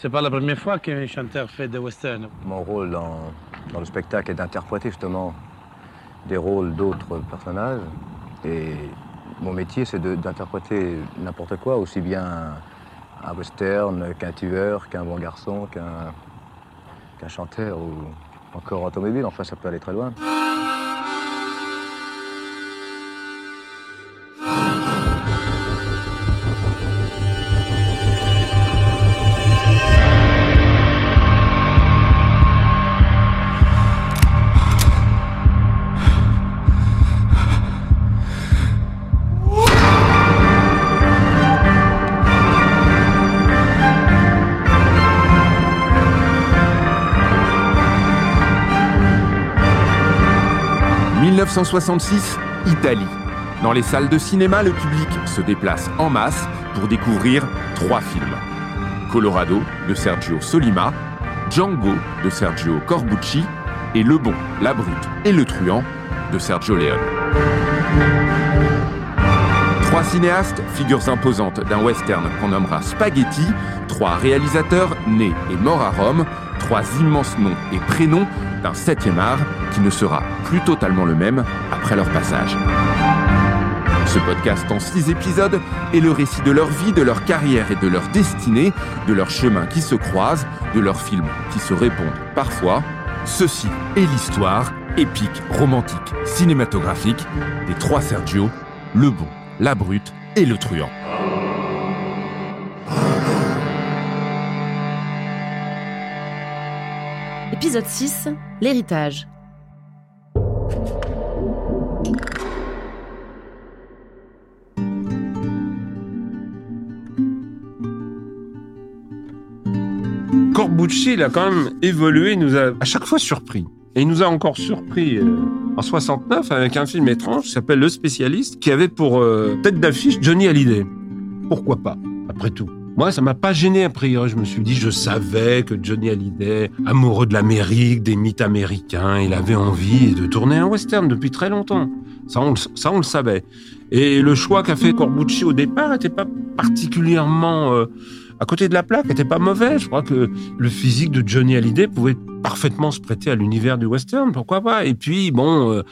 C'est pas la première fois qu'un chanteur fait des westerns. Mon rôle dans, le spectacle est d'interpréter justement des rôles d'autres personnages. Et mon métier, c'est d'interpréter n'importe quoi, aussi bien un western qu'un tueur, qu'un bon garçon, qu'un qu'un chanteur ou encore automobile. Enfin, ça peut aller très loin. « 1966, Italie. Dans les salles de cinéma, le public se déplace en masse pour découvrir trois films. Colorado de Sergio Solima, Django de Sergio Corbucci et Le Bon, la Brute et le Truand de Sergio Leone. Trois cinéastes, figures imposantes d'un western qu'on nommera Spaghetti, trois réalisateurs nés et morts à Rome, trois immenses noms et prénoms d'un septième art qui ne sera plus totalement le même après leur passage. Ce podcast en six épisodes est le récit de leur vie, de leur carrière et de leur destinée, de leurs chemins qui se croisent, de leurs films qui se répondent parfois. Ceci est l'histoire épique, romantique, cinématographique des trois Sergio, le bon, la brute et le truand. Épisode 6, l'héritage. Corbucci, il a quand même évolué, il nous a à chaque fois surpris. Et il nous a encore surpris euh, en 69 avec un film étrange qui s'appelle Le Spécialiste, qui avait pour euh, tête d'affiche Johnny Hallyday. Pourquoi pas, après tout? Moi, ça m'a pas gêné a priori. Je me suis dit, je savais que Johnny Hallyday, amoureux de l'Amérique, des mythes américains, il avait envie de tourner un western depuis très longtemps. Ça, on, le- savait. Et le choix qu'a fait Corbucci au départ n'était pas particulièrement euh, à côté de la plaque, n'était pas mauvais. Je crois que le physique de Johnny Hallyday pouvait parfaitement se prêter à l'univers du western, pourquoi pas. Et puis, bon, euh,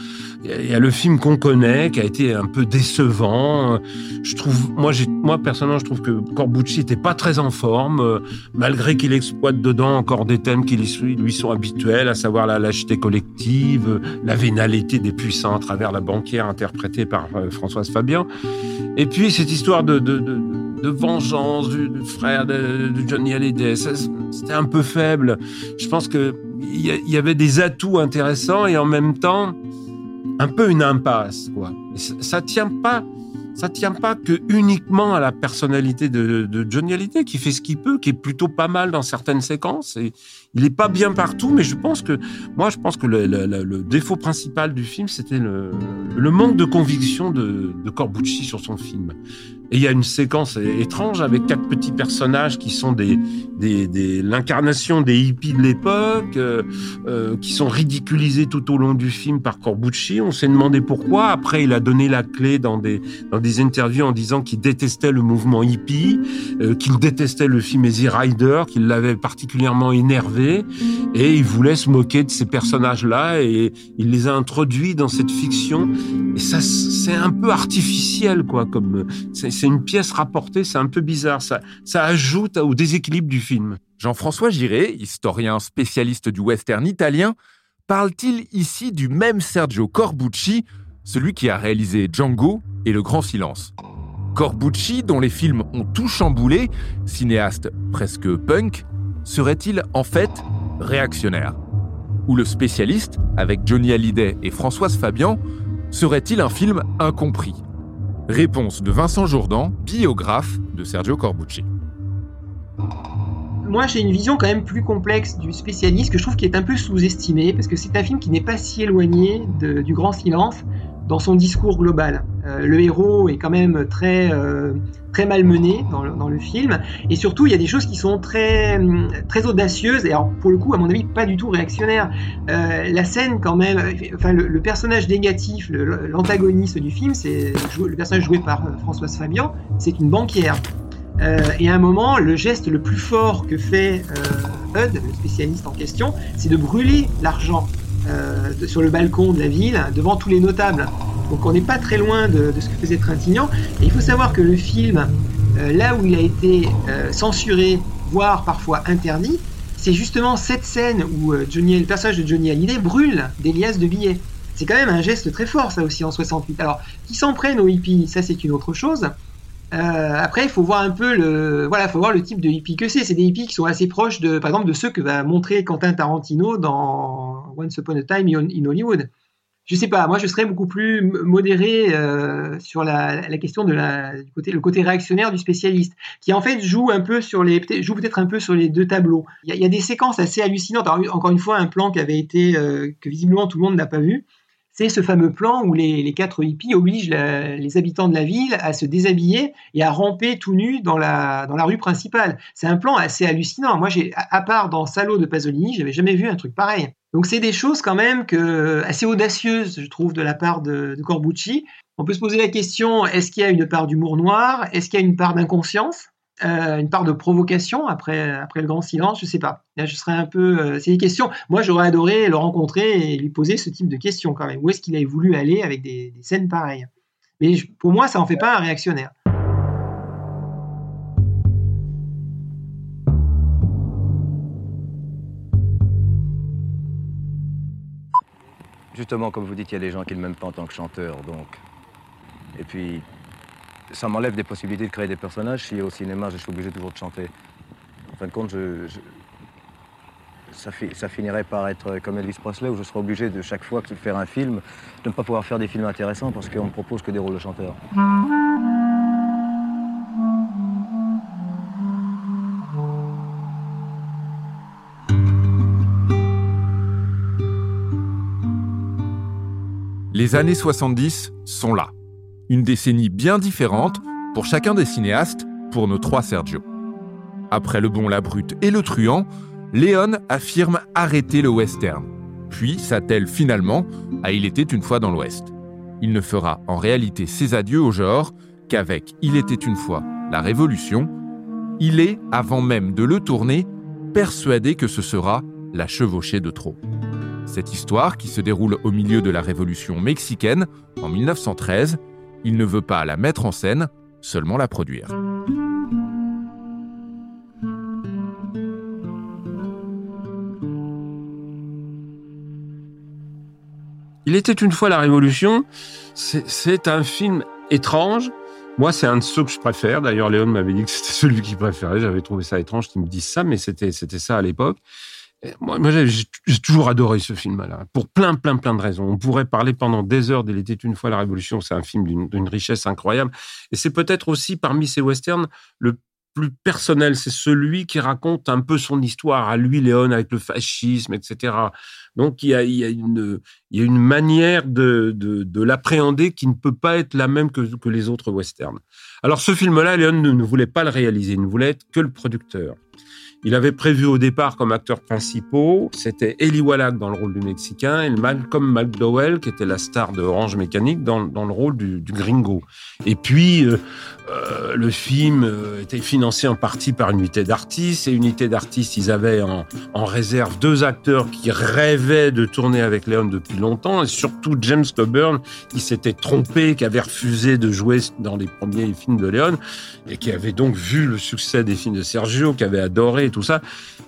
il y a le film qu'on connaît, qui a été un peu décevant. Je trouve, moi, moi personnellement, je trouve que Corbucci était pas très en forme, euh, malgré qu'il exploite dedans encore des thèmes qui lui sont habituels, à savoir la lâcheté collective, euh, la vénalité des puissants à travers la banquière interprétée par euh, Françoise Fabian. Et puis cette histoire de, de vengeance du, frère de, de Johnny Hallyday, c'était un peu faible. Je pense que il y, y avait des atouts intéressants et en même temps un peu une impasse, ça, ça tient pas, ça tient pas que uniquement à la personnalité de, de Johnny Hallyday qui fait ce qu'il peut, qui est plutôt pas mal dans certaines séquences. Et il est pas bien partout, mais je pense que moi, je pense que le, défaut principal du film, c'était le, manque de conviction de Corbucci sur son film. Et il y a une séquence étrange avec quatre petits personnages qui sont des, des, des l'incarnation des hippies de l'époque, euh, euh, qui sont ridiculisés tout au long du film par Corbucci. On s'est demandé pourquoi. Après, il a donné la clé dans des dans des interviews en disant qu'il détestait le mouvement hippie, euh, qu'il détestait le film Easy Rider, qu'il l'avait particulièrement énervé, et il voulait se moquer de ces personnages-là, et il les a introduits dans cette fiction. Et ça, c'est un peu artificiel, quoi. Comme c'est une pièce rapportée, c'est un peu bizarre. Ça ajoute au déséquilibre du film. Jean-François Giré, historien spécialiste du western italien, parle-t-il ici du même Sergio Corbucci, celui qui a réalisé Django et Le Grand Silence? Corbucci, dont les films ont tout chamboulé, cinéaste presque punk, serait-il en fait réactionnaire? Ou le spécialiste, avec Johnny Hallyday et Françoise Fabian, serait-il un film incompris? Réponse de Vincent Jourdan, biographe de Sergio Corbucci. moi j'ai une vision quand même plus complexe du spécialiste que je trouve qui est un peu sous-estimé parce que c'est un film qui n'est pas si éloigné du grand silence dans son discours global. Euh, le héros est quand même très euh, très malmené dans le, film et surtout il y a des choses qui sont très hum, très audacieuses et alors pour le coup à mon avis pas du tout réactionnaires. Euh, la scène quand même, enfin le, le personnage négatif, l'antagoniste du film, c'est le personnage joué par euh, Françoise Fabian, c'est une banquière. Et à un moment, le geste le plus fort que fait Hud, le spécialiste en question, c'est de brûler l'argent euh, sur le balcon de la ville devant tous les notables. Donc on n'est pas très loin de, ce que faisait Trintignant. Et il faut savoir que le film, euh, là où il a été euh, censuré, voire parfois interdit, c'est justement cette scène où le personnage de Johnny Hallyday brûle des liasses de billets. C'est quand même un geste très fort, ça aussi, en 68. Alors, qui s'en prennent aux hippies, ça c'est une autre chose. Euh, après, il faut voir un peu le, voilà, faut voir le type de hippie que c'est. C'est des hippies qui sont assez proches de, par exemple, de ceux que va montrer Quentin Tarantino dans Once Upon a Time in Hollywood. Je sais pas, moi je serais beaucoup plus modéré euh, sur la, question du côté, réactionnaire du spécialiste, qui en fait joue un peu sur les, joue peut-être un peu sur les deux tableaux. Il y, a, des séquences assez hallucinantes. Encore une fois, un plan qui avait été, euh, que visiblement tout le monde n'a pas vu c'est ce fameux plan où les, quatre hippies obligent les habitants de la ville à se déshabiller et à ramper tout nus dans la, rue principale. C'est un plan assez hallucinant. Moi, j'ai, à part dans Salo de Pasolini, j'avais jamais vu un truc pareil. Donc, c'est des choses quand même assez audacieuses, je trouve, de la part de Corbucci. On peut se poser la question est-ce qu'il y a une part d'humour noir Est-ce qu'il y a une part d'inconscience? Euh, une part de provocation après, le grand silence, je sais pas. Je serais un peu. Euh, c'est des questions. Moi, j'aurais adoré le rencontrer et lui poser ce type de questions quand même. Où est-ce qu'il a voulu aller avec des, scènes pareilles? Mais pour moi, ça en fait pas un réactionnaire. Justement, comme vous dites, il y a des gens qui ne m'aiment pas en tant que chanteur, donc. Et puis, ça m'enlève des possibilités de créer des personnages si au cinéma je suis obligé toujours de chanter. En fin de compte, je, ça, fi, ça, finirait par être comme Elvis Presley où je serais obligé de chaque fois que faire un film de ne pas pouvoir faire des films intéressants parce qu'on ne propose que des rôles de chanteur. Les années 70 sont là. Une décennie bien différente pour chacun des cinéastes, pour nos trois Sergio. Après Le Bon, la Brute et Le Truand, Léon affirme arrêter le western, puis s'attelle finalement à Il était une fois dans l'Ouest. Il ne fera en réalité ses adieux au genre qu'avec Il était une fois la Révolution, il est, avant même de le tourner, persuadé que ce sera la chevauchée de trop. Cette histoire, qui se déroule au milieu de la Révolution mexicaine en 1913, il ne veut pas la mettre en scène, seulement la produire. Il était une fois la Révolution. C'est un film étrange. Moi, c'est un de ceux que je préfère. D'ailleurs, Léon m'avait dit que c'était celui qu'il préférait. J'avais trouvé ça étrange qu'il me dise ça, mais c'était ça à l'époque. Moi, j'ai toujours adoré ce film-là, pour plein, plein, plein de raisons. On pourrait parler pendant des heures d'Il était une fois la Révolution. C'est un film d'une richesse incroyable. Et c'est peut-être aussi, parmi ces westerns, le plus personnel. C'est celui qui raconte un peu son histoire à lui, Léon, avec le fascisme, etc. Donc, il y a, une, manière de, de, de l'appréhender qui ne peut pas être la même que, les autres westerns. Alors, ce film-là, Léon ne voulait pas le réaliser. Il ne voulait être que le producteur. Il avait prévu au départ comme acteurs principaux, c'était Eli Wallach dans le rôle du Mexicain et Malcolm McDowell, qui était la star de Orange Mécanique, dans, dans le rôle du, Gringo. Et puis, euh, euh, le film euh, était financé en partie par une unité d'artistes. Et unité d'artistes, ils avaient en, en, réserve deux acteurs qui rêvaient de tourner avec Léon depuis longtemps, et surtout James Coburn, qui s'était trompé, qui avait refusé de jouer dans les premiers films de Léon, et qui avait donc vu le succès des films de Sergio, qui avait adoré tout ça.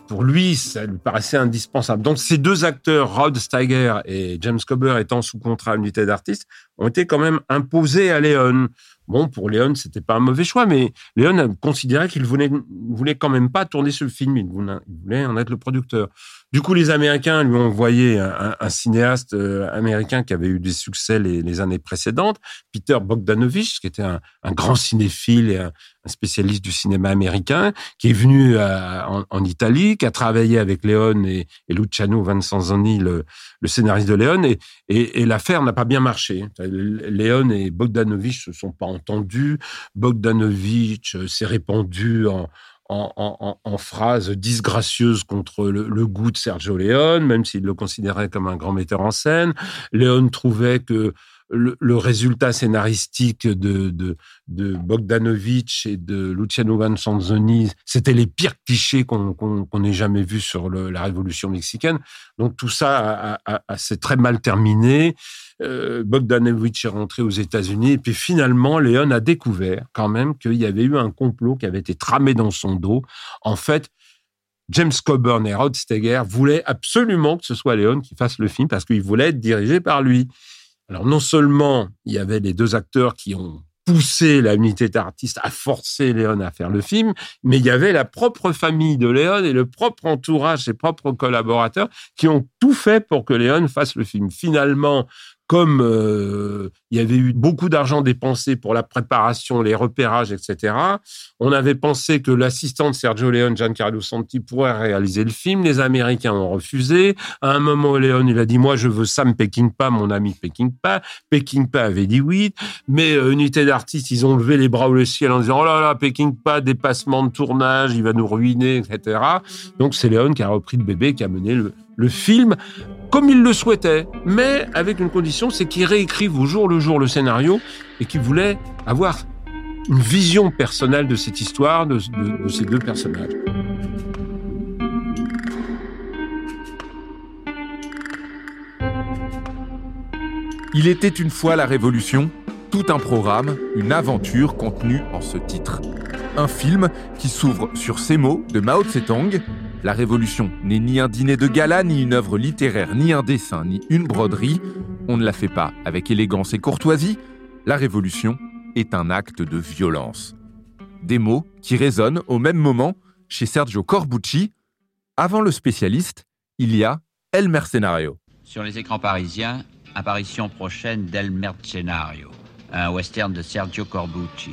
Pour lui, ça lui paraissait indispensable. Donc ces deux acteurs, Rod Steiger et James Coburn, étant sous contrat unité d'artistes, ont été quand même imposés à Léon. Bon, pour Léon, c'était pas un mauvais choix, mais Léon considérait qu'il voulait, voulait quand même pas tourner ce film. Il voulait en être le producteur. Du coup, les Américains lui ont envoyé un, cinéaste euh, américain qui avait eu des succès les, années précédentes, Peter Bogdanovich, qui était un, grand cinéphile et un, spécialiste du cinéma américain, qui est venu à, en, Italie, qui a travaillé avec Léon et, Luciano Vincenzoni, le, le scénariste de Léon, et, l'affaire n'a pas bien marché. Léon et Bogdanovich se sont pas entendus. Bogdanovich s'est répandu en, en, phrases disgracieuses contre le, le, goût de Sergio Leone, même s'il le considérait comme un grand metteur en scène. Leone trouvait que le, résultat scénaristique de, de, Bogdanovich et de Luciano Vanzanzoni, c'était les pires clichés qu'on qu'on ait jamais vus sur la révolution mexicaine. Donc tout ça s'est très mal terminé. Euh, Bogdanovich est rentré aux États-Unis et puis finalement, Léon a découvert quand même qu'il y avait eu un complot qui avait été tramé dans son dos. En fait, James Coburn et Rod Steiger voulaient absolument que ce soit Léon qui fasse le film parce qu'il voulait être dirigé par lui. Alors non seulement il y avait les deux acteurs qui ont poussé la unité d'artistes à forcer Léon à faire le film, mais il y avait la propre famille de Léon et le propre entourage, ses propres collaborateurs qui ont tout fait pour que Léon fasse le film. Finalement, comme euh, il y avait eu beaucoup d'argent dépensé pour la préparation, les repérages, etc., on avait pensé que l'assistant de Sergio Leone, Giancarlo Santi, pourrait réaliser le film. Les Américains ont refusé. À un moment, Leone, il a dit, moi, je veux Sam Peckinpah, mon ami Peckinpah. Peckinpah avait dit oui. Mais euh, unité d'artistes, ils ont levé les bras au ciel en disant, oh là là, Peckinpah, dépassement de tournage, il va nous ruiner, etc. Donc, c'est Leone qui a repris le bébé, qui a mené le, le film comme il le souhaitait, mais avec une condition, c'est qu'il réécrive au jour le jour le scénario et qu'il voulait avoir une vision personnelle de cette histoire, de, ces deux personnages. Il était une fois la Révolution, tout un programme, une aventure contenue en ce titre. Un film qui s'ouvre sur ces mots de Mao Tse-tung la Révolution n'est ni un dîner de gala, ni une œuvre littéraire, ni un dessin, ni une broderie. On ne la fait pas avec élégance et courtoisie. La Révolution est un acte de violence. Des mots qui résonnent au même moment chez Sergio Corbucci. Avant le spécialiste, il y a El Mercenario. Sur les écrans parisiens, apparition prochaine d'El Mercenario, un western de Sergio Corbucci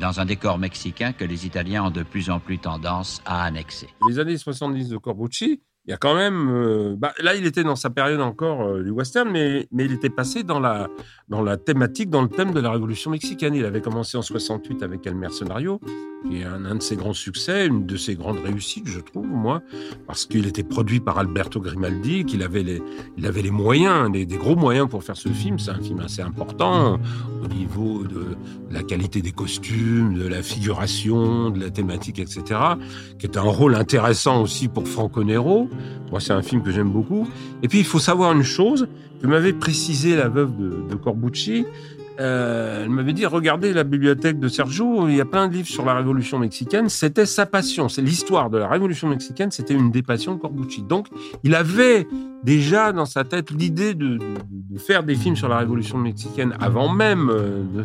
dans un décor mexicain que les Italiens ont de plus en plus tendance à annexer. Les années 70 de Corbucci, il y a quand même. Euh, bah, là, il était dans sa période encore euh, du western, mais, il était passé dans la, dans la thématique, dans le thème de la Révolution mexicaine. Il avait commencé en 68 avec El Mercenario, qui est un, un, de ses grands succès, une de ses grandes réussites, je trouve, moi, parce qu'il était produit par Alberto Grimaldi, qu'il avait les, il avait les moyens, des, des gros moyens pour faire ce film. C'est un film assez important au niveau de la qualité des costumes, de la figuration, de la thématique, etc., qui est un rôle intéressant aussi pour Franco Nero. Moi, c'est un film que j'aime beaucoup. Et puis, il faut savoir une chose que m'avait précisé la veuve de, Corbucci. Euh, elle m'avait dit regardez la bibliothèque de Sergio, il y a plein de livres sur la Révolution mexicaine. C'était sa passion, c'est l'histoire de la Révolution mexicaine. C'était une des passions de Corbucci. Donc, il avait déjà dans sa tête l'idée de, faire des films sur la Révolution mexicaine avant même euh, de,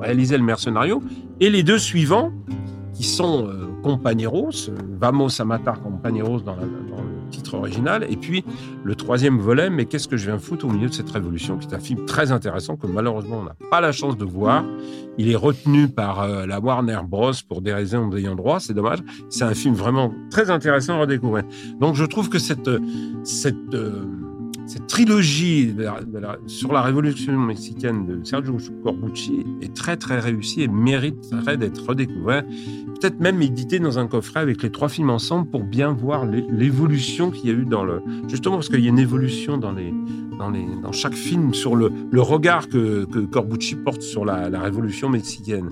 réaliser le Mercenario. Et les deux suivants, qui sont euh, Compañeros, Vamos a matar Compañeros dans, le titre original, et puis le troisième volet, Mais qu'est-ce que je viens foutre au milieu de cette révolution, qui est un film très intéressant que malheureusement on n'a pas la chance de voir. Il est retenu par euh, la Warner Bros pour des raisons d'ayant droit, c'est dommage. C'est un film vraiment très intéressant à redécouvrir. Donc je trouve que cette, cette euh, cette trilogie sur la révolution mexicaine de Sergio Corbucci est très très réussie et mériterait d'être redécouvert, peut-être même édité dans un coffret avec les trois films ensemble pour bien voir l'évolution qu'il y a eu dans le justement parce qu'il y a une évolution dans les dans les dans chaque film sur le, le regard que, que Corbucci porte sur la révolution mexicaine.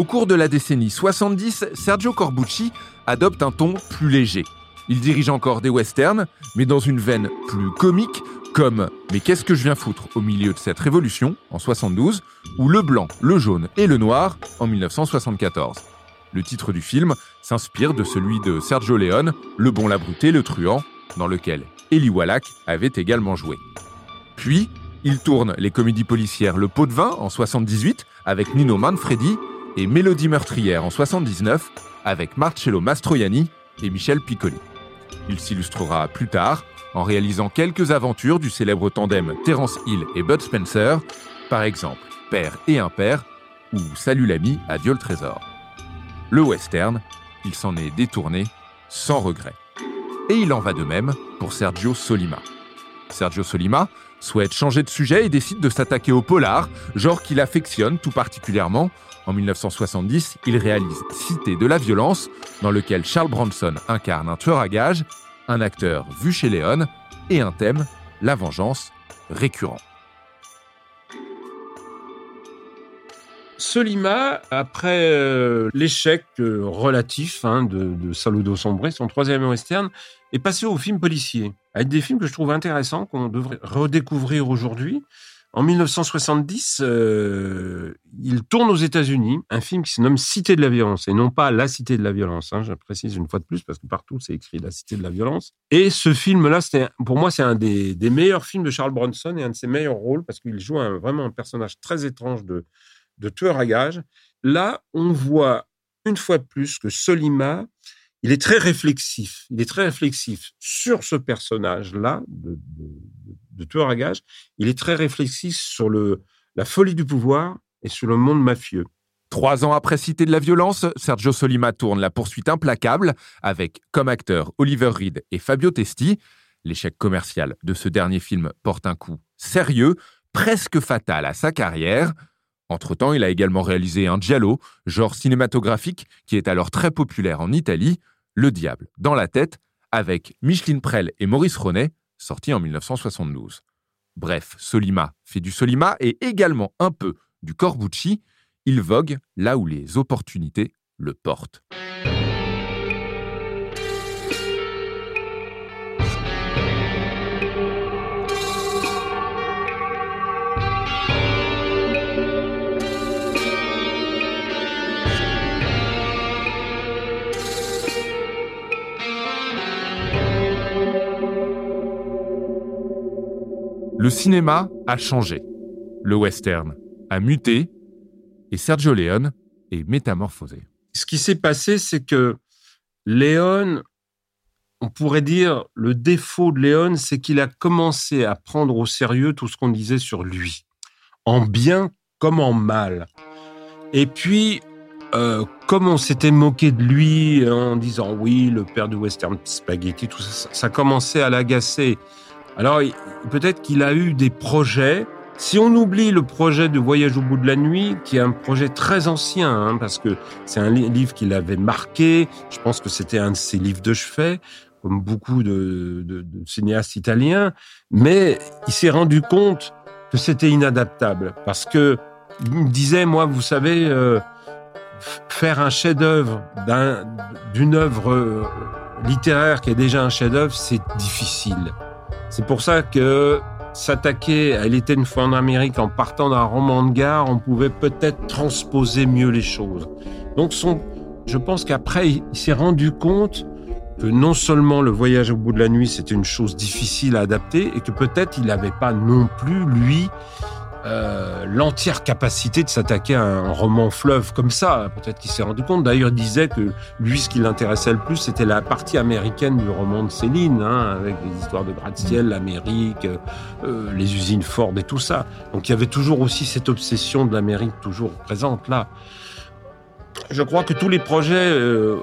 Au cours de la décennie 70, Sergio Corbucci adopte un ton plus léger. Il dirige encore des westerns, mais dans une veine plus comique, comme Mais qu'est-ce que je viens foutre au milieu de cette révolution en 72, ou Le blanc, le jaune et le noir en 1974. Le titre du film s'inspire de celui de Sergio Leone, Le bon, la brute et le truand, dans lequel Eli Wallach avait également joué. Puis, il tourne les comédies policières Le pot de vin en 78 avec Nino Manfredi et Mélodie meurtrière en 79 avec Marcello Mastroianni et Michel Piccoli. Il s'illustrera plus tard en réalisant quelques aventures du célèbre tandem Terence Hill et Bud Spencer, par exemple Père et Impair ou Salut l'ami, adieu le trésor. Le western, il s'en est détourné sans regret. Et il en va de même pour Sergio Solima. Sergio Solima, souhaite changer de sujet et décide de s'attaquer au polar, genre qu'il affectionne tout particulièrement. En 1970, il réalise Cité de la violence, dans lequel Charles Bronson incarne un tueur à gages, un acteur vu chez Léon, et un thème, la vengeance, récurrent. Solima, après euh, l'échec euh, relatif hein, de, de, Saludo Sombre, son troisième western, est passé au film policier, avec des films que je trouve intéressants, qu'on devrait redécouvrir aujourd'hui. En 1970, euh, il tourne aux États-Unis un film qui se nomme Cité de la violence, et non pas La Cité de la violence. Hein, je précise une fois de plus, parce que partout c'est écrit La Cité de la violence. Et ce film-là, pour moi, c'est un des, meilleurs films de Charles Bronson et un de ses meilleurs rôles, parce qu'il joue un, vraiment un personnage très étrange de, tueur à gages. Là, on voit une fois de plus que Solima, il est très réflexif. Il est très réflexif sur ce personnage-là tueur à gages. Il est très réflexif sur le, la folie du pouvoir et sur le monde mafieux. Trois ans après Cité de la violence, Sergio Solima tourne La poursuite implacable avec comme acteurs Oliver Reed et Fabio Testi. L'échec commercial de ce dernier film porte un coup sérieux, presque fatal à sa carrière. Entre-temps, il a également réalisé un giallo, genre cinématographique qui est alors très populaire en Italie, Le Diable dans la tête, avec Micheline Prel et Maurice Ronet, sorti en 1972. Bref, Solima fait du Solima et également un peu du Corbucci. Il vogue là où les opportunités le portent. Le cinéma a changé. Le western a muté et Sergio Leone est métamorphosé. Ce qui s'est passé, c'est que Léon, on pourrait dire, le défaut de Léon, c'est qu'il a commencé à prendre au sérieux tout ce qu'on disait sur lui, en bien comme en mal. Et puis, euh, comme on s'était moqué de lui en disant oui, le père du western spaghetti, tout ça, ça commençait à l'agacer. Alors, peut-être qu'il a eu des projets. Si on oublie le projet de Voyage au bout de la nuit, qui est un projet très ancien, hein, parce que c'est un livre qu'il avait marqué, je pense que c'était un de ses livres de chevet, comme beaucoup de cinéastes italiens, mais il s'est rendu compte que c'était inadaptable, parce que il me disait, moi, vous savez, euh, faire un chef-d'œuvre d'une œuvre euh, littéraire qui est déjà un chef-d'œuvre, c'est difficile. C'est pour ça que s'attaquer à Elle était une fois en Amérique en partant d'un roman de gare, on pouvait peut-être transposer mieux les choses. Donc son, je pense qu'après, il s'est rendu compte que non seulement le voyage au bout de la nuit, c'était une chose difficile à adapter, et que peut-être il n'avait pas non plus, lui, euh, l'entière capacité de s'attaquer à un roman fleuve comme ça. Peut-être qu'il s'est rendu compte. D'ailleurs, il disait que lui, ce qui l'intéressait le plus, c'était la partie américaine du roman de Céline, hein, avec les histoires de gratte-ciel, l'Amérique, euh, les usines Ford et tout ça. Donc il y avait toujours aussi cette obsession de l'Amérique toujours présente là. Je crois que tous les projets euh,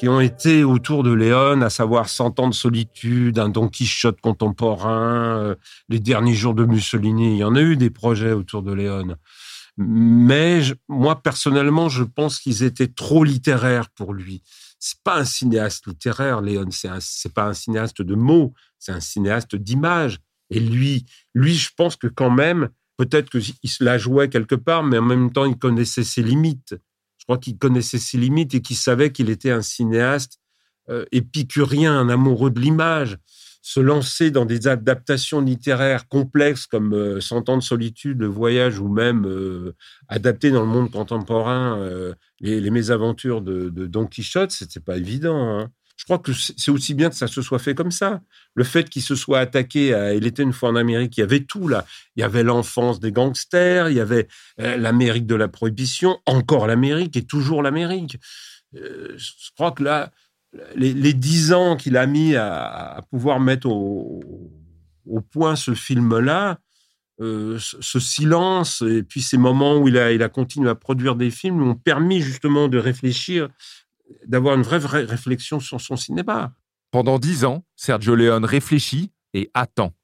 qui ont été autour de Léon, à savoir Cent ans de solitude, un Don Quichotte contemporain, euh, les derniers jours de Mussolini. Il y en a eu des projets autour de Léon. Mais moi, personnellement, je pense qu'ils étaient trop littéraires pour lui. C'est pas un cinéaste littéraire, Léon. C'est pas un cinéaste de mots. C'est un cinéaste d'images. Et lui, lui, je pense que quand même, peut-être qu'il se la jouait quelque part, mais en même temps, il connaissait ses limites crois qu'il connaissait ses limites et qu'il savait qu'il était un cinéaste euh, épicurien, un amoureux de l'image. Se lancer dans des adaptations littéraires complexes comme euh, Cent ans de solitude, Le voyage ou même euh, adapter dans le monde contemporain les, mésaventures de, Don Quichotte, c'était pas évident. Hein. Je crois que c'est aussi bien que ça se soit fait comme ça. Le fait qu'il se soit attaqué à Il était une fois en Amérique, il y avait tout là. Il y avait l'enfance des gangsters, il y avait euh, l'Amérique de la prohibition, encore l'Amérique et toujours l'Amérique. Euh, je crois que là, les, dix ans qu'il a mis à, pouvoir mettre au, point ce film-là, euh, ce silence et puis ces moments où il a, il a continué à produire des films ont permis justement de réfléchir d'avoir une vraie, réflexion sur son cinéma. Pendant dix ans, Sergio Leone réfléchit et attend.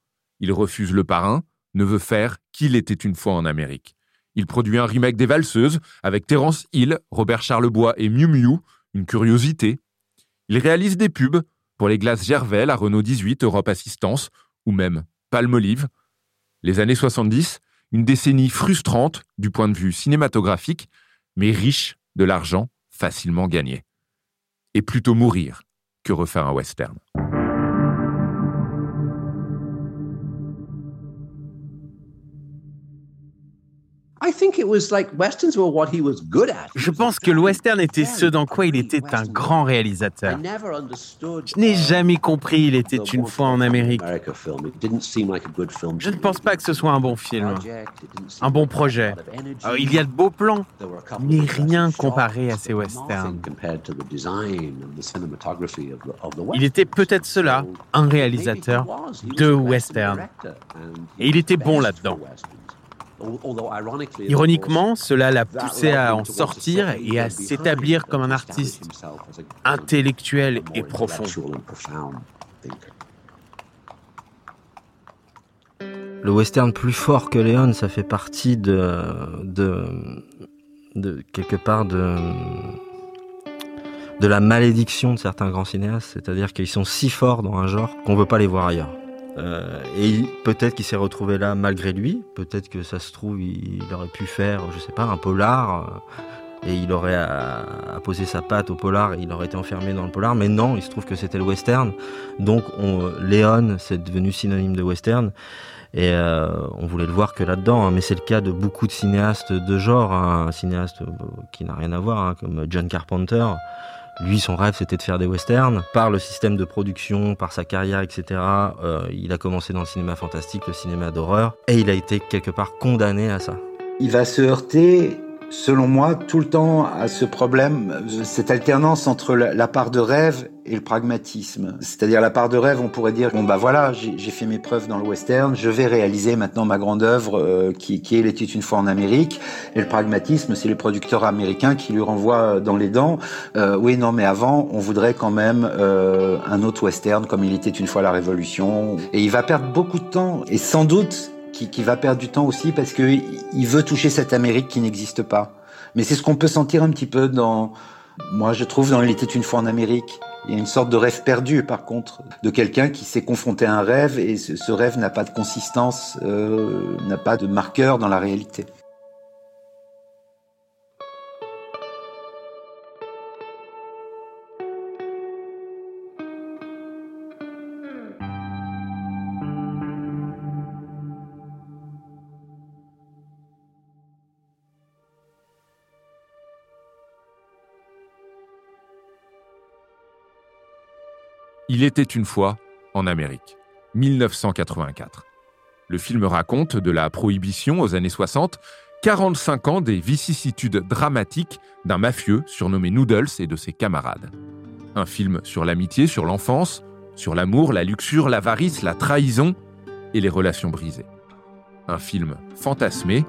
Il refuse le parrain, ne veut faire qu'il était une fois en Amérique. Il produit un remake des Valseuses avec Terence Hill, Robert Charlebois et Miu Miu, une curiosité. Il réalise des pubs pour les glaces Gervais, la Renault 18, Europe Assistance ou même Palmolive. Les années 70, une décennie frustrante du point de vue cinématographique, mais riche de l'argent facilement gagné. Et plutôt mourir que refaire un western. Je pense que le western était ce dans quoi il était un grand réalisateur. Je n'ai jamais compris Il était une fois en Amérique. Je ne pense pas que ce soit un bon film, un bon projet. Euh, il y a de beaux plans, mais rien comparé à ces westerns. Il était peut-être cela, un réalisateur de western. Et il était bon là-dedans. Ironiquement, cela l'a poussé à en sortir et à s'établir comme un artiste intellectuel et profond. Le western plus fort que Léon, ça fait partie de, de, de quelque part de, de la malédiction de certains grands cinéastes, c'est-à-dire qu'ils sont si forts dans un genre qu'on ne veut pas les voir ailleurs. Euh, et peut-être qu'il s'est retrouvé là malgré lui. Peut-être que ça se trouve, il, aurait pu faire, je sais pas, un polar. Euh, et il aurait apposé sa patte au polar et il aurait été enfermé dans le polar. Mais non, il se trouve que c'était le western. Donc, on, Léon, c'est devenu synonyme de western. Et euh, on voulait le voir que là-dedans. Hein. Mais c'est le cas de beaucoup de cinéastes de genre. Hein. Un cinéaste qui n'a rien à voir, hein, comme John Carpenter. Lui, son rêve, c'était de faire des westerns. Par le système de production, par sa carrière, etc., euh, il a commencé dans le cinéma fantastique, le cinéma d'horreur, et il a été quelque part condamné à ça. Il va se heurter selon moi, tout le temps à ce problème, cette alternance entre la part de rêve et le pragmatisme. C'est-à-dire la part de rêve, on pourrait dire, bon bah voilà, j'ai fait mes preuves dans le western, je vais réaliser maintenant ma grande œuvre euh, qui, qui est était une fois en Amérique. Et le pragmatisme, c'est les producteurs américains qui lui renvoient dans les dents, euh, oui non mais avant, on voudrait quand même euh, un autre western comme Il était une fois la Révolution. Et il va perdre beaucoup de temps, et sans doute qui, va perdre du temps aussi parce qu'il veut toucher cette Amérique qui n'existe pas. Mais c'est ce qu'on peut sentir un petit peu dans, moi je trouve dans Il était une fois en Amérique. Il y a une sorte de rêve perdu par contre, de quelqu'un qui s'est confronté à un rêve et ce, rêve n'a pas de consistance, euh, n'a pas de marqueur dans la réalité. Il était une fois en Amérique, 1984. Le film raconte de la prohibition aux années 60, 45 ans des vicissitudes dramatiques d'un mafieux surnommé Noodles et de ses camarades. Un film sur l'amitié, sur l'enfance, sur l'amour, la luxure, l'avarice, la trahison et les relations brisées. Un film fantasmé.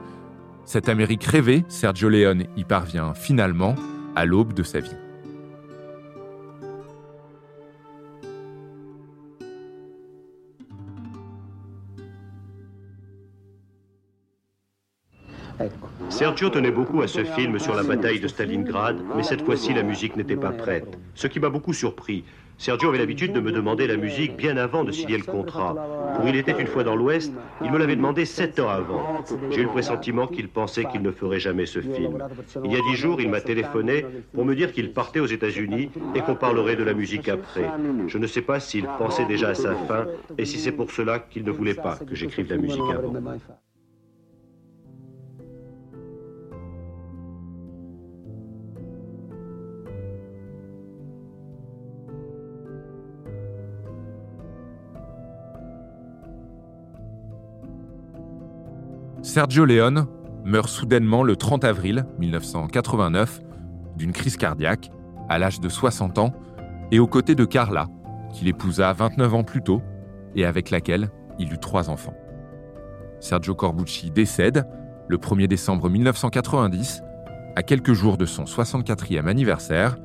Cette Amérique rêvée, Sergio Leone y parvient finalement à l'aube de sa vie. Sergio tenait beaucoup à ce film sur la bataille de Stalingrad, mais cette fois-ci la musique n'était pas prête. Ce qui m'a beaucoup surpris. Sergio avait l'habitude de me demander la musique bien avant de signer le contrat. Pour Il était une fois dans l'Ouest, il me l'avait demandé sept ans avant. J'ai eu le pressentiment qu'il pensait qu'il ne ferait jamais ce film. Il y a dix jours, il m'a téléphoné pour me dire qu'il partait aux États-Unis et qu'on parlerait de la musique après. Je ne sais pas s'il pensait déjà à sa fin et si c'est pour cela qu'il ne voulait pas que j'écrive la musique avant. Sergio Leone meurt soudainement le 30 avril 1989 d'une crise cardiaque à l'âge de 60 ans et aux côtés de Carla, qu'il épousa 29 ans plus tôt et avec laquelle il eut trois enfants. Sergio Corbucci décède le 1er décembre 1990, à quelques jours de son 64e anniversaire.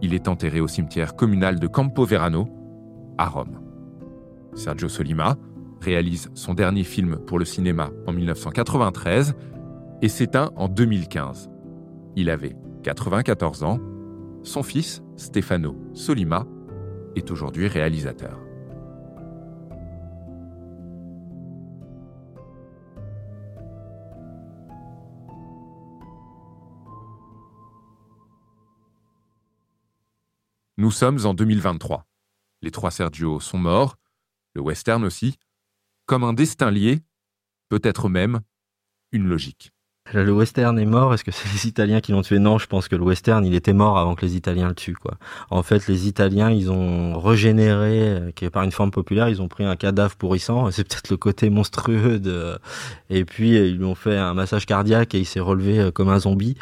Il est enterré au cimetière communal de Campo Verano, à Rome. Sergio Solima, réalise son dernier film pour le cinéma en 1993 et s'éteint en 2015. Il avait 94 ans. Son fils, Stefano Solima, est aujourd'hui réalisateur. Nous sommes en 2023. Les trois Sergio sont morts, le western aussi, comme un destin lié, peut-être même une logique. Le western est mort, est-ce que c'est les Italiens qui l'ont tué? Non, je pense que le western, il était mort avant que les Italiens le tuent. En fait, les Italiens, ils ont régénéré, euh, par une forme populaire, ils ont pris un cadavre pourrissant, c'est peut-être le côté monstrueux de... Et puis, ils lui ont fait un massage cardiaque et il s'est relevé euh, comme un zombie.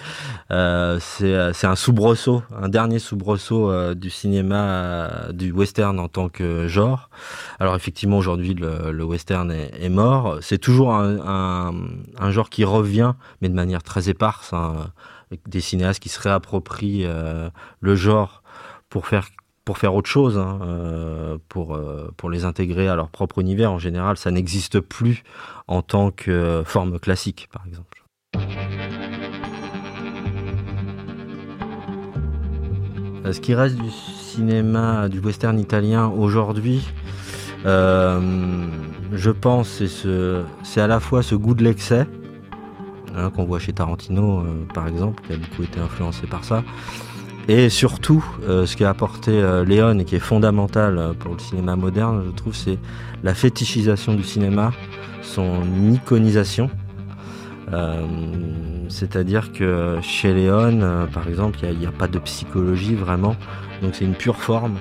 Euh, c'est un soubresaut, un dernier soubresaut du cinéma, du western en tant que genre. Alors effectivement, aujourd'hui, le, western est, mort. C'est toujours un genre qui revient mais de manière très éparse, hein, avec des cinéastes qui se réapproprient euh, le genre pour faire pour faire autre chose, hein, euh, pour, euh, pour les intégrer à leur propre univers. En général, ça n'existe plus en tant que forme classique, par exemple. Ce qui reste du cinéma, du western italien aujourd'hui, je pense, c'est ce, à la fois ce goût de l'excès, Hein, qu'on voit chez Tarantino, euh, par exemple, qui a beaucoup été influencé par ça. Et surtout, euh, ce qu'a apporté euh, Léon et qui est fondamental pour le cinéma moderne, je trouve, c'est la fétichisation du cinéma, son iconisation. C'est-à-dire que chez Léon, par exemple, il n'y a, pas de psychologie vraiment, donc c'est une pure forme.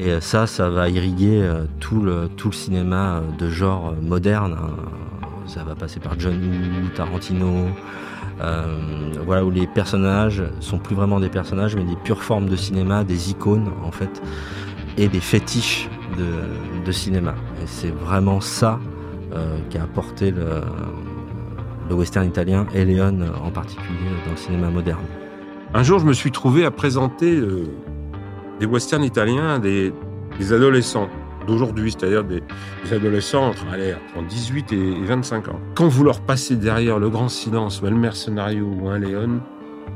Et ça, ça va irriguer tout, le, cinéma de genre moderne. Hein ça va passer par John Woo, Tarantino, euh, voilà où les personnages sont plus vraiment des personnages mais des pures formes de cinéma, des icônes en fait, et des fétiches de, cinéma. Et c'est vraiment ça euh, qui a apporté le, western italien et Léon en particulier dans le cinéma moderne. Un jour, je me suis trouvé à présenter euh, des westerns italiens à des adolescents d'aujourd'hui, c'est-à-dire des, adolescents entre, allez, 18 et 25 ans. Quand vous leur passez derrière le grand silence ou un mercenario ou un Léon,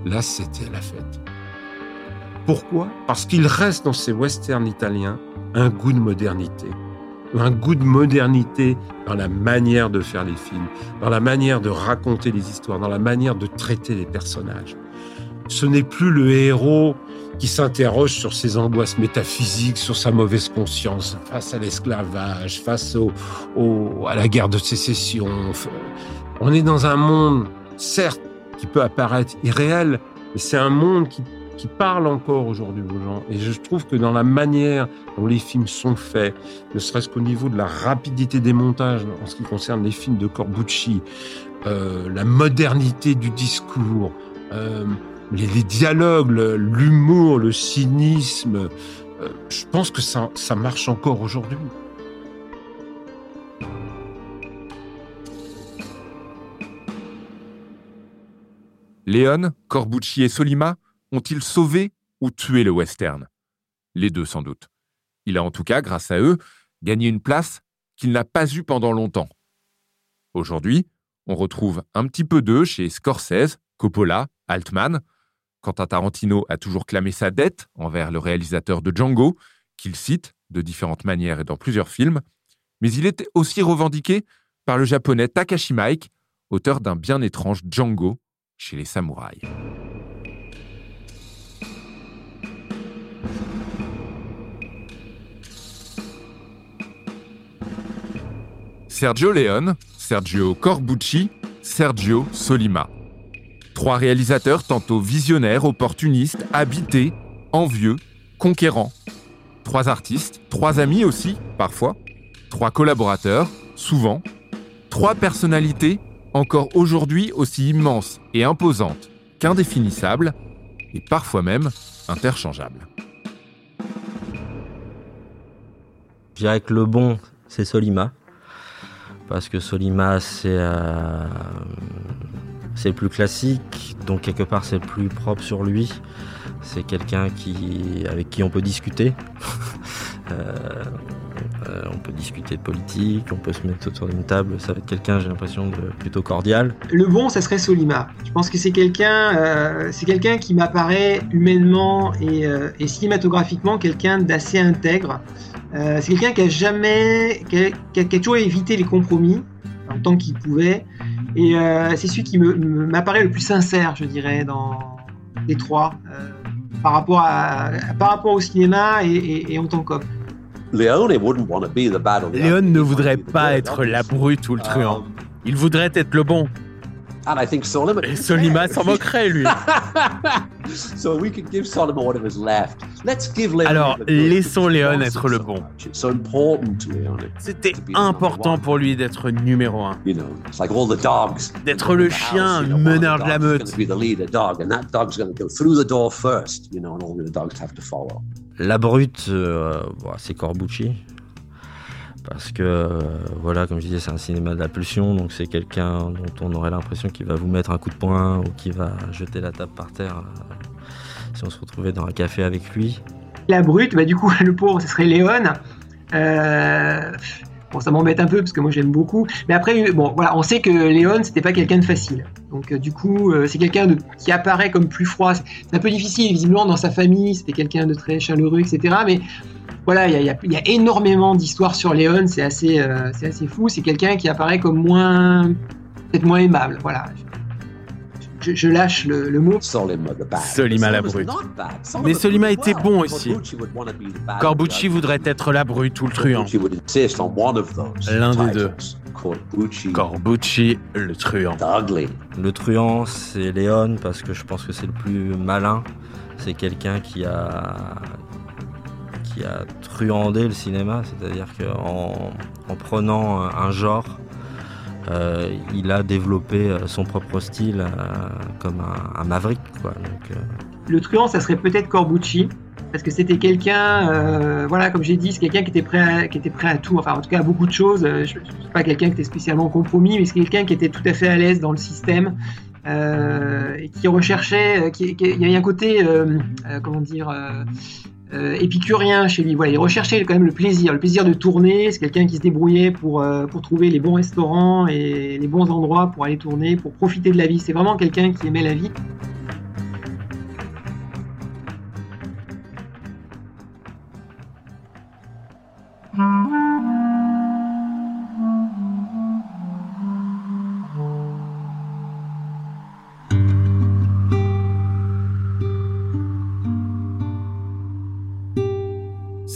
là c'était la fête. Pourquoi? Parce qu'il reste dans ces westerns italiens un goût de modernité. Un goût de modernité dans la manière de faire les films, dans la manière de raconter les histoires, dans la manière de traiter les personnages. Ce n'est plus le héros qui s'interroge sur ses angoisses métaphysiques, sur sa mauvaise conscience face à l'esclavage, face au, à la guerre de sécession. On est dans un monde, certes, qui peut apparaître irréel, mais c'est un monde qui, qui parle encore aujourd'hui aux gens. Et je trouve que dans la manière dont les films sont faits, ne serait-ce qu'au niveau de la rapidité des montages en ce qui concerne les films de Corbucci, euh, la modernité du discours, euh, les, dialogues, l'humour, le, cynisme, euh, je pense que ça, ça marche encore aujourd'hui. Léon, Corbucci et Solima ont-ils sauvé ou tué le western? Les deux sans doute. Il a en tout cas, grâce à eux, gagné une place qu'il n'a pas eue pendant longtemps. Aujourd'hui, on retrouve un petit peu d'eux chez Scorsese, Coppola, Altman, Quentin Tarantino a toujours clamé sa dette envers le réalisateur de Django, qu'il cite de différentes manières et dans plusieurs films, mais il est aussi revendiqué par le japonais Takashi Mike, auteur d'un bien étrange Django chez les samouraïs. Sergio Leone, Sergio Corbucci, Sergio Solima. Trois réalisateurs tantôt visionnaires, opportunistes, habités, envieux, conquérants. Trois artistes, trois amis aussi, parfois. Trois collaborateurs, souvent. Trois personnalités, encore aujourd'hui aussi immenses et imposantes qu'indéfinissables, et parfois même interchangeables. Je dirais que le bon, c'est Solima. Parce que Solima, c'est euh, c'est le plus classique, donc quelque part c'est le plus propre sur lui. C'est quelqu'un qui, avec qui on peut discuter. Euh, Euh, on peut discuter de politique, on peut se mettre autour d'une table. Ça va être quelqu'un, j'ai l'impression, plutôt cordial. Le bon, ça serait Solima. Je pense que c'est quelqu'un, euh, c'est qui m'apparaît humainement et, cinématographiquement quelqu'un d'assez intègre. c'est quelqu'un qui a jamais, qui a, toujours évité les compromis en tant qu'il pouvait. Et c'est celui qui m'apparaît le plus sincère, je dirais, dans les trois, par rapport à, par rapport au cinéma et, et en tant qu'homme. Léon ne voudrait pas être la brute ou le truand. Um, Il voudrait être le bon. Et Solima s'en moquerait, lui. Alors, laissons Léon être le bon. C'était important pour lui d'être numéro un. D'être le chien meneur de la meute. La brute, euh, c'est Corbucci. Parce que, euh, voilà, comme je disais, c'est un cinéma de la pulsion, donc c'est quelqu'un dont on aurait l'impression qu'il va vous mettre un coup de poing ou qu'il va jeter la table par terre euh, si on se retrouvait dans un café avec lui. La brute, bah, du coup, le pauvre, ce serait Léon. bon, ça m'embête un peu parce que moi j'aime beaucoup. Mais après, bon, voilà, on sait que Léon, c'était pas quelqu'un de facile. Donc, du coup, c'est quelqu'un qui apparaît comme plus froid. C'est un peu difficile, visiblement, dans sa famille, c'était quelqu'un de très chaleureux, etc. Mais voilà, il y, a, énormément d'histoires sur Léon, c'est assez, euh, c'est assez fou. C'est quelqu'un qui apparaît comme moins, peut-être moins aimable. Voilà. Je, lâche le, mot. Solima la brute. Mais Solima était bon aussi. Corbucci voudrait être la brute ou le truand. L'un des deux. Corbucci, le truand. Le truand, c'est Léon parce que je pense que c'est le plus malin. C'est quelqu'un qui a, qui a truandé le cinéma, c'est-à-dire qu'en en prenant un genre, euh, il a développé euh, son propre style euh, comme un, maverick. Quoi. Le truand, ça serait peut-être Corbucci, parce que c'était quelqu'un, voilà, comme j'ai dit, c'est quelqu'un qui était prêt, à, qui était prêt à tout, enfin en tout cas à beaucoup de choses. je ne suis pas quelqu'un qui était spécialement compromis, mais c'est quelqu'un qui était tout à fait à l'aise dans le système. et qui recherchait, qui, il y avait un côté, comment dire, euh, épicurien chez lui. Voilà, il recherchait quand même le plaisir, le plaisir de tourner. C'est quelqu'un qui se débrouillait pour, euh, pour trouver les bons restaurants et les bons endroits pour aller tourner, pour profiter de la vie. C'est vraiment quelqu'un qui aimait la vie.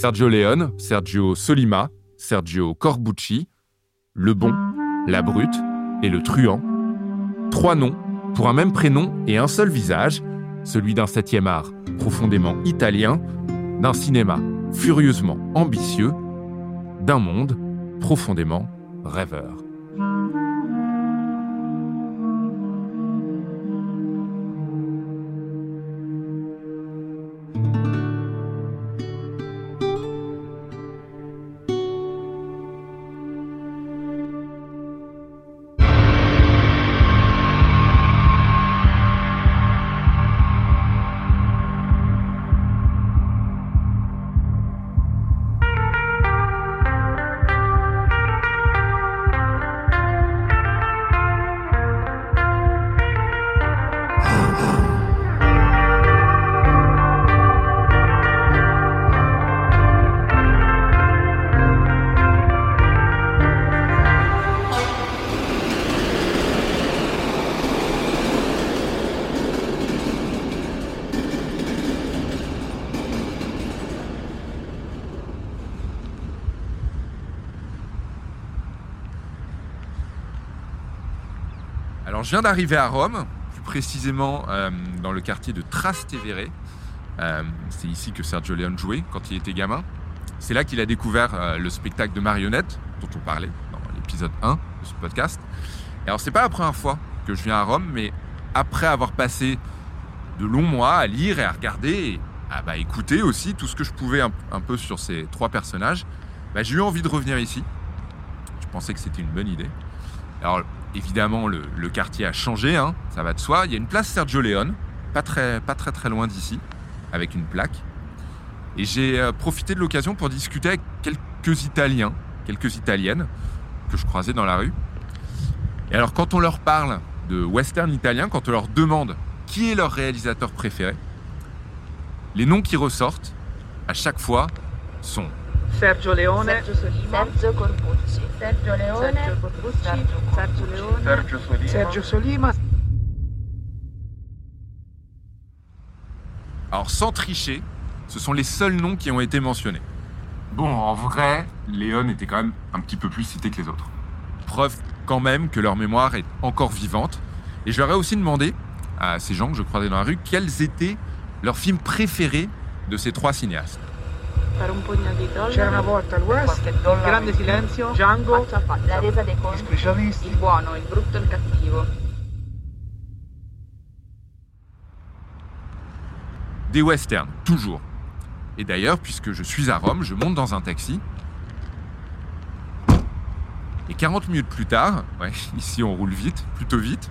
Sergio Leone, Sergio Solima, Sergio Corbucci, le bon, la brute et le truand. Trois noms pour un même prénom et un seul visage, celui d'un septième art profondément italien, d'un cinéma furieusement ambitieux, d'un monde profondément rêveur. D'arriver à Rome, plus précisément euh, dans le quartier de Trastevere. Euh, c'est ici que Sergio Leone jouait quand il était gamin. C'est là qu'il a découvert euh, le spectacle de marionnettes dont on parlait dans l'épisode 1 de ce podcast. Et alors c'est pas la première fois que je viens à Rome, mais après avoir passé de longs mois à lire et à regarder et à bah, écouter aussi tout ce que je pouvais un, peu sur ces trois personnages, bah, j'ai eu envie de revenir ici. Je pensais que c'était une bonne idée. Alors évidemment, le, quartier a changé, hein, ça va de soi. Il y a une place Sergio Leone, pas très, très loin d'ici, avec une plaque. Et j'ai euh, profité de l'occasion pour discuter avec quelques Italiens, quelques Italiennes que je croisais dans la rue. Et alors quand on leur parle de western italien, quand on leur demande qui est leur réalisateur préféré, les noms qui ressortent à chaque fois sont Sergio Leone, Sergio Solima, Sergio Corbucci, Sergio Leone, Sergio Corbucci, Sergio Leone, Sergio Solima. Sergio Solima. Alors sans tricher, ce sont les seuls noms qui ont été mentionnés. Bon, en vrai, Léon était quand même un petit peu plus cité que les autres. Preuve quand même que leur mémoire est encore vivante. Et je leur ai aussi demandé à ces gens que je croisais dans la rue quels étaient leurs films préférés de ces trois cinéastes. C'era una volta l'West, il grande silenzio, Django, la resa dei conti, specialisti, il buono, il brutto e il cattivo. Des westerns, toujours. Et d'ailleurs, puisque je suis à Rome, je monte dans un taxi. Et 40 minutes plus tard, ouais, ici on roule vite, plutôt vite,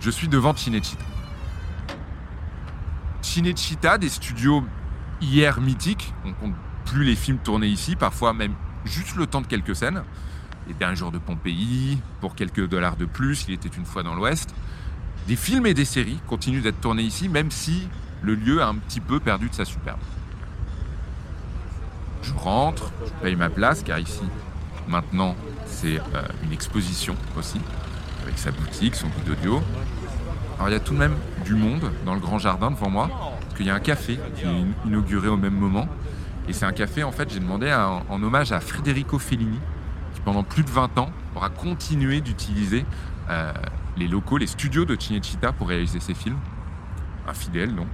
je suis devant Cinecittà. Cinecittà, des studios hier mythiques, on compte plus les films tournés ici, parfois même juste le temps de quelques scènes. Les derniers jours de Pompéi, pour quelques dollars de plus, il était une fois dans l'Ouest. Des films et des séries continuent d'être tournés ici, même si le lieu a un petit peu perdu de sa superbe. Je rentre, je paye ma place, car ici, maintenant, c'est euh, une exposition aussi, avec sa boutique, son bout d'audio. Alors il y a tout de même du monde dans le grand jardin devant moi, qu'il y a un café qui est inauguré au même moment. Et c'est un café, en fait, j'ai demandé en hommage à Federico Fellini, qui pendant plus de 20 ans aura continué d'utiliser euh, les locaux, les studios de Cinecittà pour réaliser ses films. Un fidèle, donc.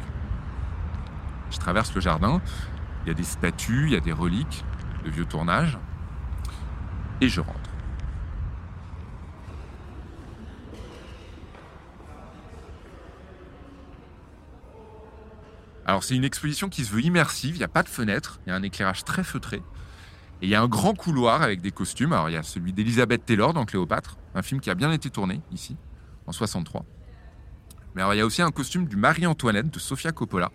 Je traverse le jardin, il y a des statues, il y a des reliques de vieux tournages, et je rentre. Alors c'est une exposition qui se veut immersive, il n'y a pas de fenêtre, il y a un éclairage très feutré. Et il y a un grand couloir avec des costumes. Alors il y a celui d'Elizabeth Taylor dans Cléopâtre, un film qui a bien été tourné ici, en 63. Mais alors il y a aussi un costume du Marie-Antoinette de Sofia Coppola,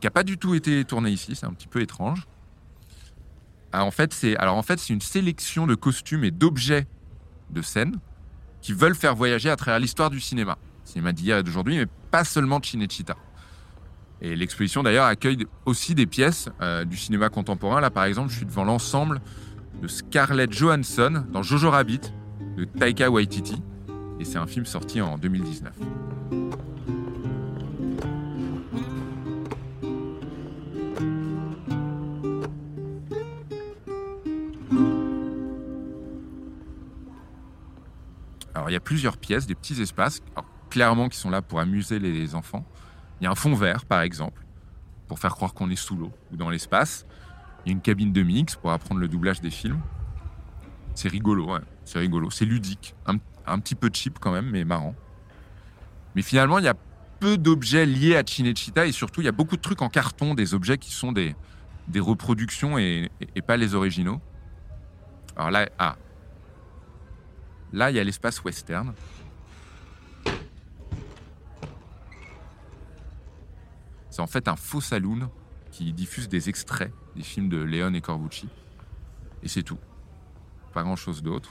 qui n'a pas du tout été tourné ici, c'est un petit peu étrange. Alors en fait, c'est en fait, une sélection de costumes et d'objets de scène qui veulent faire voyager à travers l'histoire du cinéma. cinéma d'hier et d'aujourd'hui, mais pas seulement de Cinecittà. Et l'exposition d'ailleurs accueille aussi des pièces euh, du cinéma contemporain. Là par exemple, je suis devant l'ensemble de Scarlett Johansson dans Jojo Rabbit de Taika Waititi. Et c'est un film sorti en 2019. Alors il y a plusieurs pièces, des petits espaces, clairement qui sont là pour amuser les enfants. Il y a un fond vert, par exemple, pour faire croire qu'on est sous l'eau ou dans l'espace. Il y a une cabine de mix pour apprendre le doublage des films. C'est rigolo, c'est rigolo. C'est ludique. Un, petit peu cheap quand même, mais marrant. Mais finalement, il y a peu d'objets liés à Cinecittà et surtout, il y a beaucoup de trucs en carton, des objets qui sont des, reproductions et, et, pas les originaux. Alors là, ah. Là, il y a l'espace western. C'est en fait un faux saloon qui diffuse des extraits des films de Léon et Corbucci. Et c'est tout. Pas grand-chose d'autre.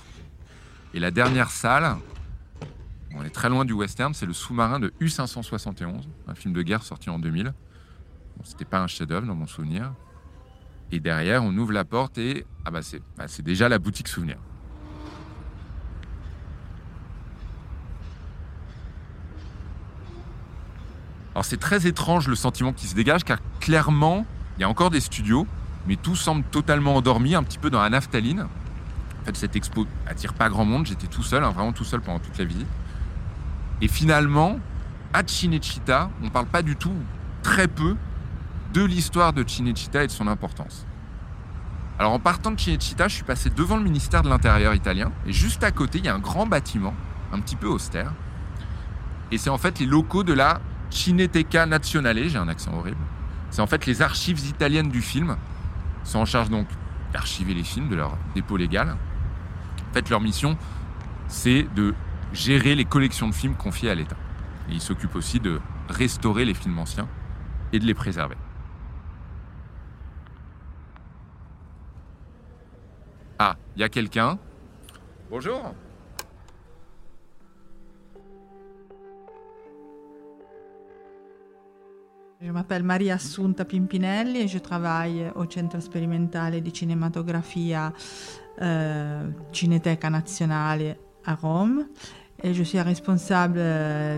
Et la dernière salle, on est très loin du western, c'est le sous-marin de U-571, un film de guerre sorti en 2000. Bon, C'était pas un chef-d'œuvre dans mon souvenir. Et derrière, on ouvre la porte et ah bah c'est bah déjà la boutique souvenir. Alors c'est très étrange le sentiment qui se dégage car clairement, il y a encore des studios, mais tout semble totalement endormi, un petit peu dans la naphtaline. En fait, cette expo attire pas grand monde, j'étais tout seul, hein, vraiment tout seul pendant toute la visite. Et finalement, à Cinecittà, on ne parle pas du tout, très peu, de l'histoire de Cinecittà et de son importance. Alors en partant de Cinecittà, je suis passé devant le ministère de l'Intérieur italien, et juste à côté, il y a un grand bâtiment, un petit peu austère. Et c'est en fait les locaux de la Cineteca Nazionale, j'ai un accent horrible. C'est en fait les archives italiennes du film. sont en charge donc d'archiver les films de leur dépôt légal. En fait, leur mission, c'est de gérer les collections de films confiées à l'État. Et ils s'occupent aussi de restaurer les films anciens et de les préserver. Ah, il y a quelqu'un? Bonjour. Je m'appelle Maria Assunta Pimpinelli et je travaille au Centro Sperimentale di Cinematografia euh, Cineteca Nazionale à Rome et je suis responsable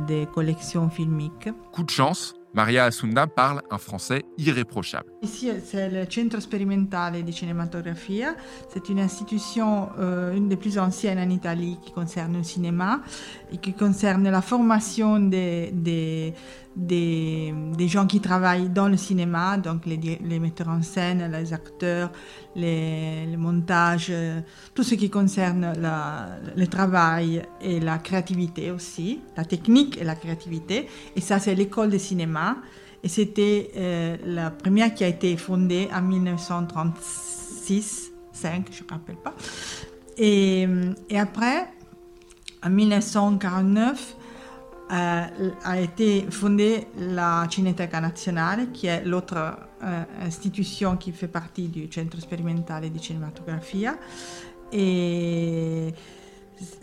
des collections filmiques. Coup de chance, Maria Assunta parle un français irréprochable. Ici, c'est le Centro Sperimentale di Cinematografia. C'est une institution, euh, une des plus anciennes en Italie, qui concerne le cinéma et qui concerne la formation des, des, des, gens qui travaillent dans le cinéma, donc les, les metteurs en scène, les acteurs, les, les montages, euh, tout ce qui concerne le travail et la créativité aussi, la technique et la créativité. Et ça, c'est l'école de cinéma. Et c'était euh, la première qui a été fondée en 1936, 5, je ne me rappelle pas. Et, et, après, en 1949, euh, a été fondée la Cineteca Nazionale, qui est l'autre euh, institution qui fait partie du Centro Sperimentale di Cinematografia. Et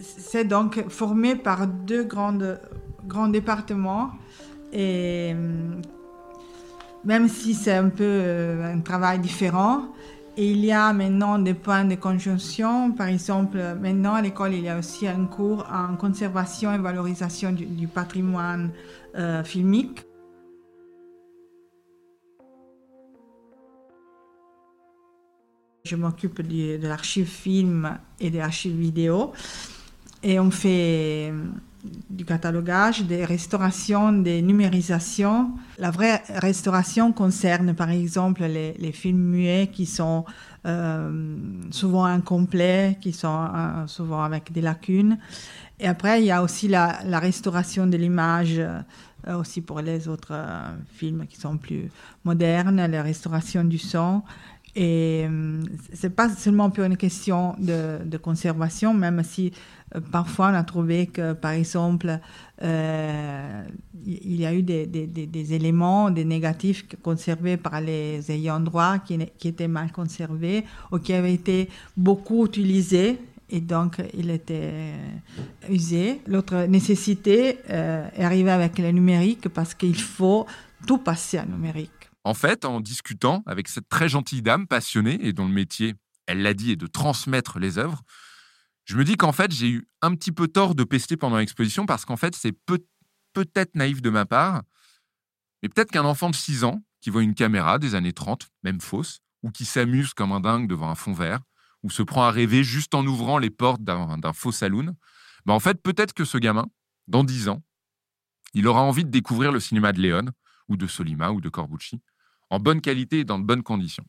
c'est donc formé par deux grands départements. Et même si c'est un peu euh, un travail différent. Il y a maintenant des points de conjonction. Par exemple, maintenant à l'école, il y a aussi un cours en conservation et valorisation du, patrimoine euh, filmique. Je m'occupe de l'archive film et de l'archive vidéo. Et on fait du catalogage, des restaurations, des numérisations. La vraie restauration concerne par exemple les, films muets qui sont euh, souvent incomplets, qui sont euh, souvent avec des lacunes. Et après, il y a aussi la, restauration de l'image, euh, aussi pour les autres films qui sont plus modernes, la restauration du son. Et c'est pas seulement pour une question de, conservation, même si parfois, on a trouvé que, par exemple, euh, il y a eu des, éléments, des négatifs conservés par les ayants droit qui, étaient mal conservés ou qui avaient été beaucoup utilisés et donc il était usé. L'autre nécessité euh, est arrivée avec le numérique parce qu'il faut tout passer à numérique. En fait, en discutant avec cette très gentille dame passionnée et dont le métier, elle l'a dit, est de transmettre les œuvres, je me dis qu'en fait, j'ai eu un petit peu tort de pester pendant l'exposition parce qu'en fait, c'est peut- peut-être naïf de ma part, mais peut-être qu'un enfant de 6 ans qui voit une caméra des années 30, même fausse, ou qui s'amuse comme un dingue devant un fond vert, ou se prend à rêver juste en ouvrant les portes d'un faux saloon, bah en fait, peut-être que ce gamin, dans 10 ans, il aura envie de découvrir le cinéma de Léon, ou de Solima, ou de Corbucci, en bonne qualité et dans de bonnes conditions.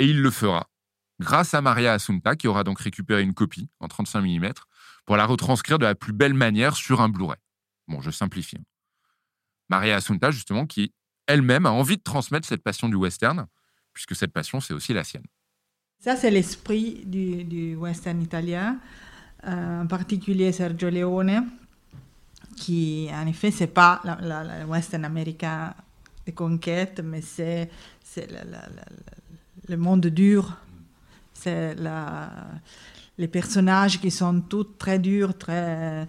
Et il le fera, grâce à Maria Assunta, qui aura donc récupéré une copie en 35 mm pour la retranscrire de la plus belle manière sur un Blu-ray. Bon, je simplifie. Hein. Maria Assunta, justement, qui elle-même a envie de transmettre cette passion du western, puisque cette passion, c'est aussi la sienne. Ça, c'est l'esprit du, western italien, euh, en particulier Sergio Leone, qui, en effet, c'est pas le western américain de conquête, mais c'est le monde dur c'est les personnages qui sont tous très durs, très.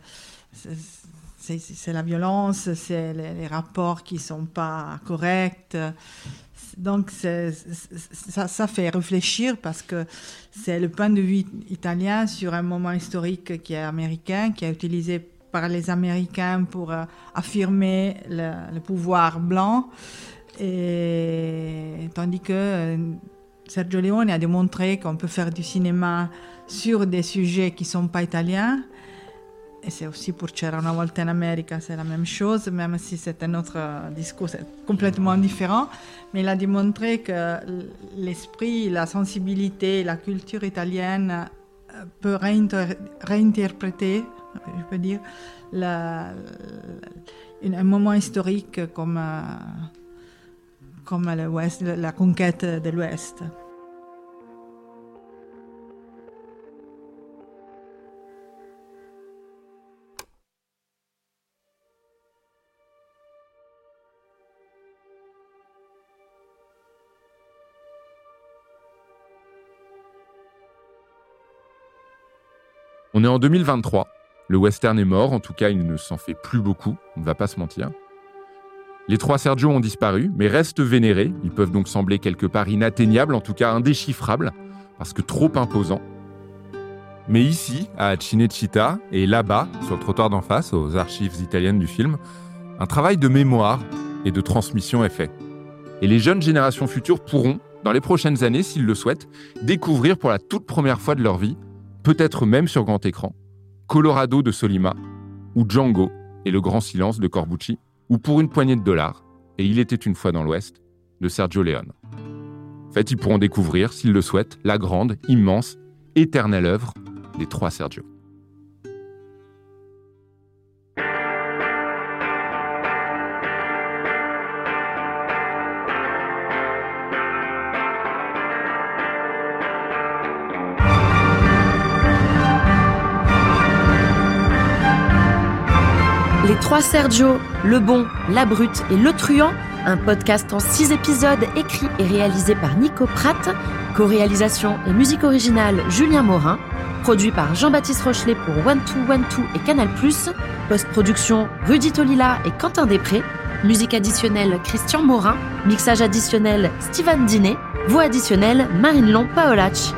C'est la violence, c'est les, rapports qui ne sont pas corrects. Donc, ça, ça, fait réfléchir parce que c'est le point de vue italien sur un moment historique qui est américain, qui est utilisé par les Américains pour euh, affirmer le, pouvoir blanc. Tandis que euh, Sergio Leone a démontré qu'on peut faire du cinéma sur des sujets qui ne sont pas italiens. Et c'est aussi pour C'era una volta in America, c'est la même chose, même si c'est un autre discours complètement différent. Mais il a démontré que l'esprit, la sensibilité, la culture italienne euh, peut réinterpréter, je peux dire, la, un moment historique comme, euh, comme la conquête de l'Ouest. On est en 2023. Le western est mort, en tout cas il ne s'en fait plus beaucoup, on ne va pas se mentir. Les trois Sergio ont disparu, mais restent vénérés. Ils peuvent donc sembler quelque part inatteignables, en tout cas indéchiffrables, parce que trop imposants. Mais ici, à Cinecittà, et là-bas, sur le trottoir d'en face, aux archives italiennes du film, un travail de mémoire et de transmission est fait. Et les jeunes générations futures pourront, dans les prochaines années, s'ils le souhaitent, découvrir pour la toute première fois de leur vie, peut-être même sur grand écran, Colorado de Solima, ou Django et le grand silence de Corbucci, ou pour une poignée de dollars, et il était une fois dans l'Ouest, de Sergio Leone. En fait, ils pourront découvrir, s'ils le souhaitent, la grande, immense, éternelle œuvre des trois Sergio. Les trois Sergio, le bon, la brute et le truand, un podcast en six épisodes écrit et réalisé par Nico Pratt, co-réalisation et musique originale Julien Morin, produit par Jean-Baptiste Rochelet pour One Two One Two et Canal+, post-production Rudy Tolila et Quentin Després, musique additionnelle Christian Morin, mixage additionnel Steven Dinet, voix additionnelle Marine Long Paolach.